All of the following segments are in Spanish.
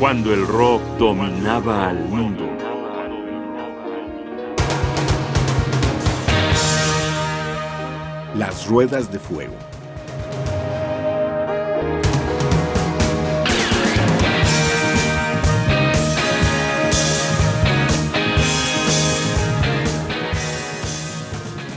cuando el rock dominaba al mundo. Las ruedas de fuego.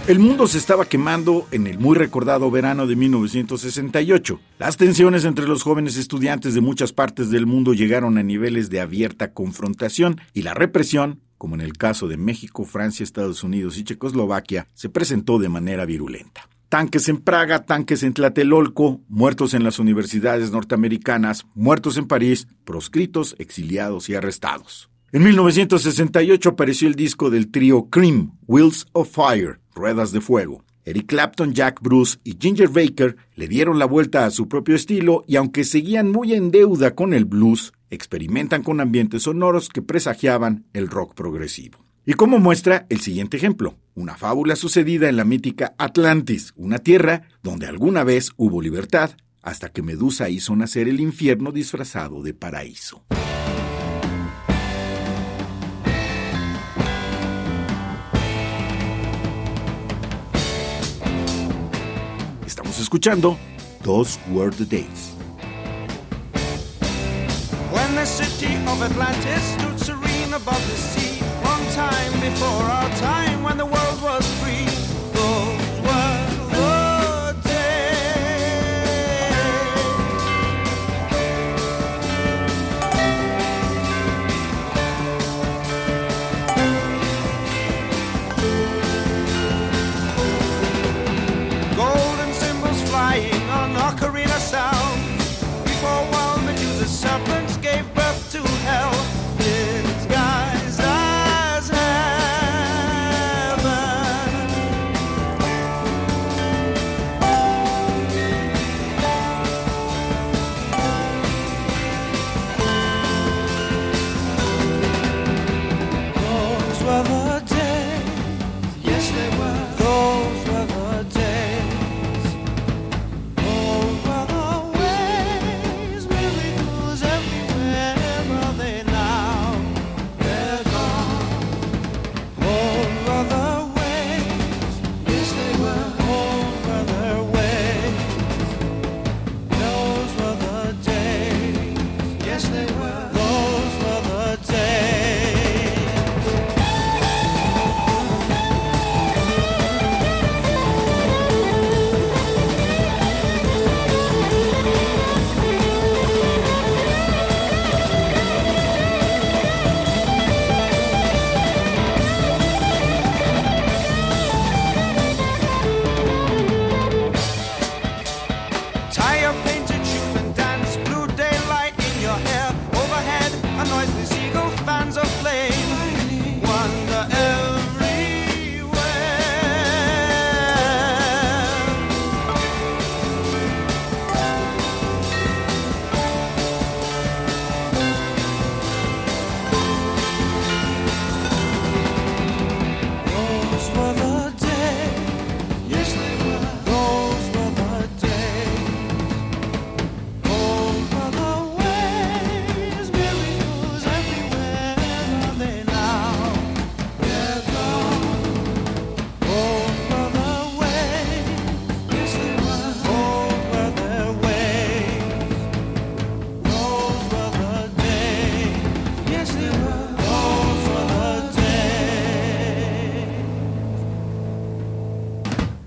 El mundo se estaba quemando en el muy recordado verano de 1968. Las tensiones entre los jóvenes estudiantes de muchas partes del mundo llegaron a niveles de abierta confrontación y la represión, como en el caso de México, Francia, Estados Unidos y Checoslovaquia, se presentó de manera virulenta. Tanques en Praga, tanques en Tlatelolco, muertos en las universidades norteamericanas, muertos en París, proscritos, exiliados y arrestados. En 1968 apareció el disco del trío Cream, Wheels of Fire, Ruedas de Fuego. Eric Clapton, Jack Bruce y Ginger Baker le dieron la vuelta a su propio estilo y aunque seguían muy en deuda con el blues, experimentan con ambientes sonoros que presagiaban el rock progresivo. Y como muestra el siguiente ejemplo, una fábula sucedida en la mítica Atlantis, una tierra donde alguna vez hubo libertad, hasta que Medusa hizo nacer el infierno disfrazado de paraíso. Escuchando Those Were the Days. When the city of Atlantis stood serene above the sea, long time before our time, when the world was free.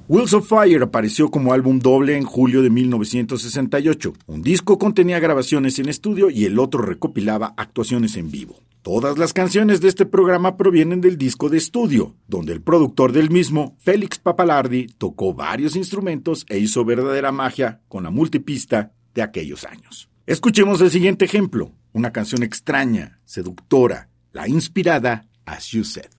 Wheels of Fire apareció como álbum doble en julio de 1968. Un disco contenía grabaciones en estudio y el otro recopilaba actuaciones en vivo. Todas las canciones de este programa provienen del disco de estudio, donde el productor del mismo, Félix Papalardi, tocó varios instrumentos e hizo verdadera magia con la multipista de aquellos años. Escuchemos el siguiente ejemplo, una canción extraña, seductora, la inspirada As You Said.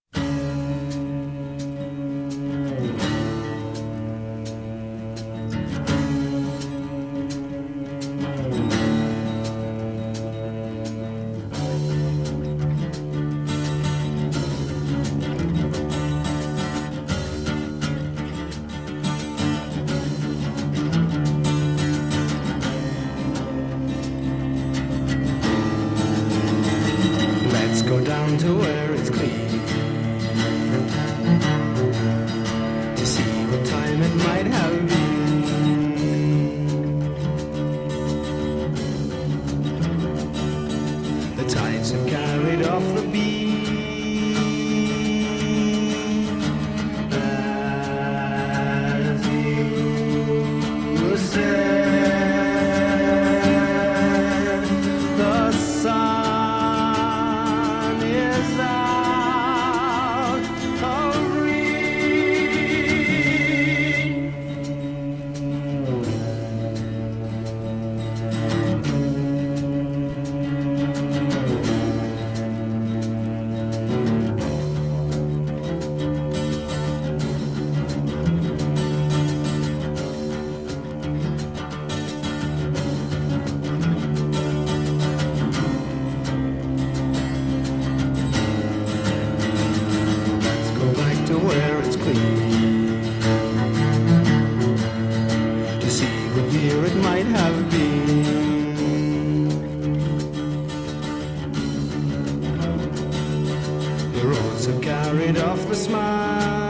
to where it's clean. carried off the smile.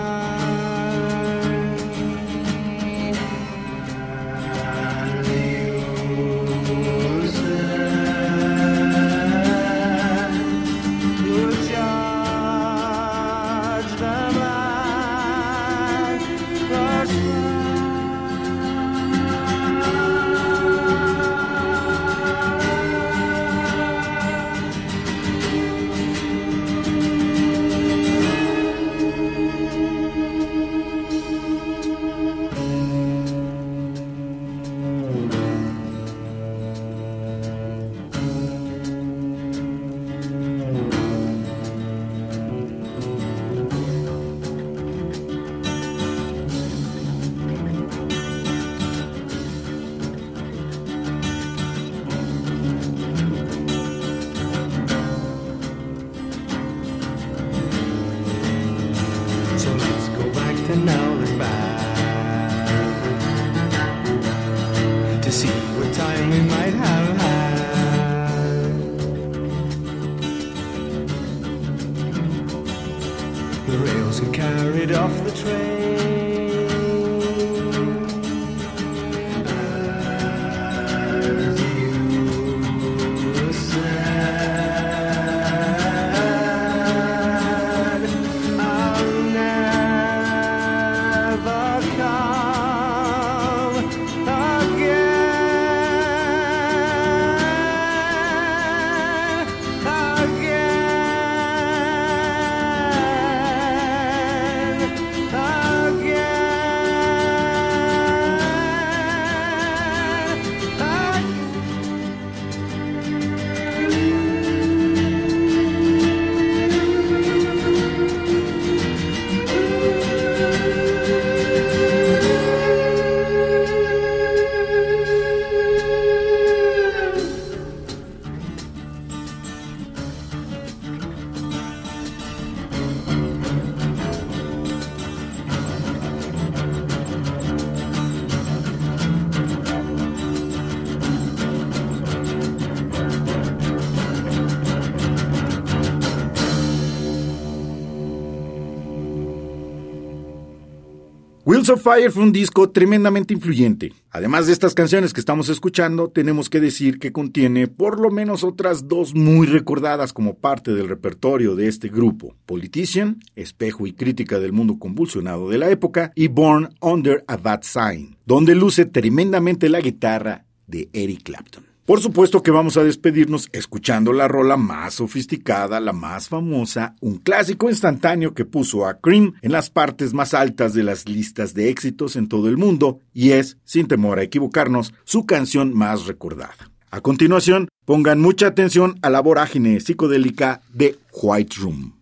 Of Fire fue un disco tremendamente influyente. Además de estas canciones que estamos escuchando, tenemos que decir que contiene por lo menos otras dos muy recordadas como parte del repertorio de este grupo. Politician, espejo y crítica del mundo convulsionado de la época, y Born Under a Bad Sign, donde luce tremendamente la guitarra de Eric Clapton. Por supuesto que vamos a despedirnos escuchando la rola más sofisticada, la más famosa, un clásico instantáneo que puso a Cream en las partes más altas de las listas de éxitos en todo el mundo y es, sin temor a equivocarnos, su canción más recordada. A continuación, pongan mucha atención a la vorágine psicodélica de White Room.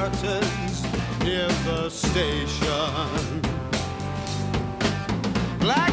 curtains near the station. Black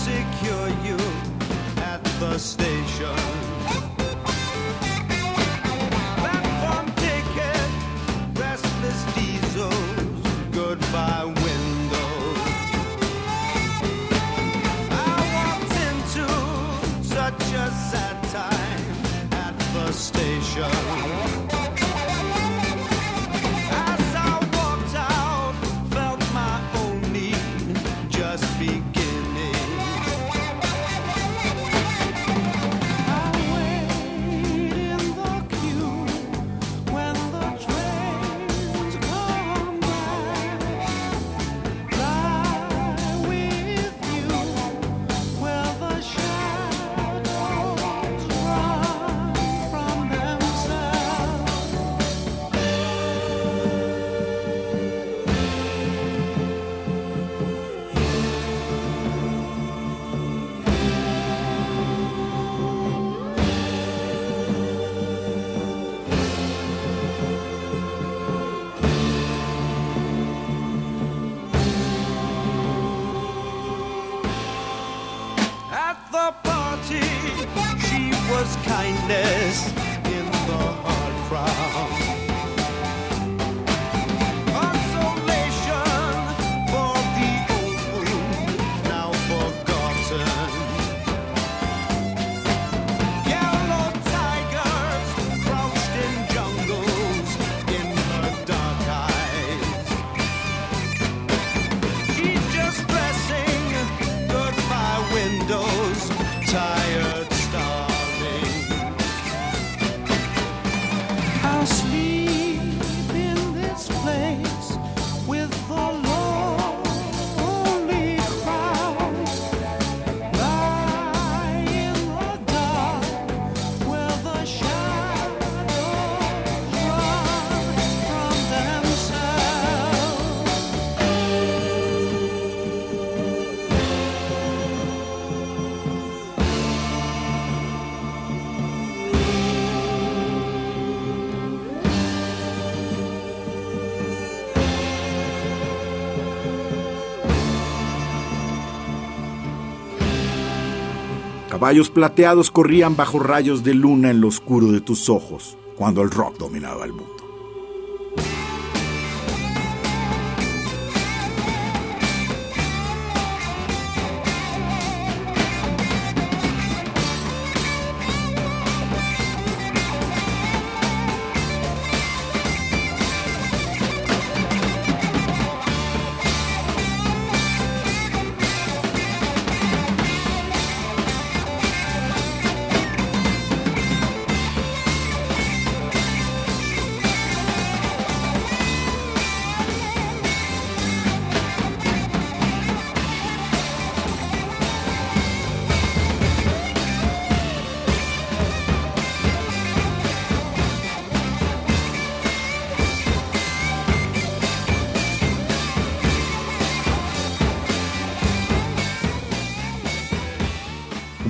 secure you at the station. Caballos plateados corrían bajo rayos de luna en lo oscuro de tus ojos, cuando el rock dominaba el mundo.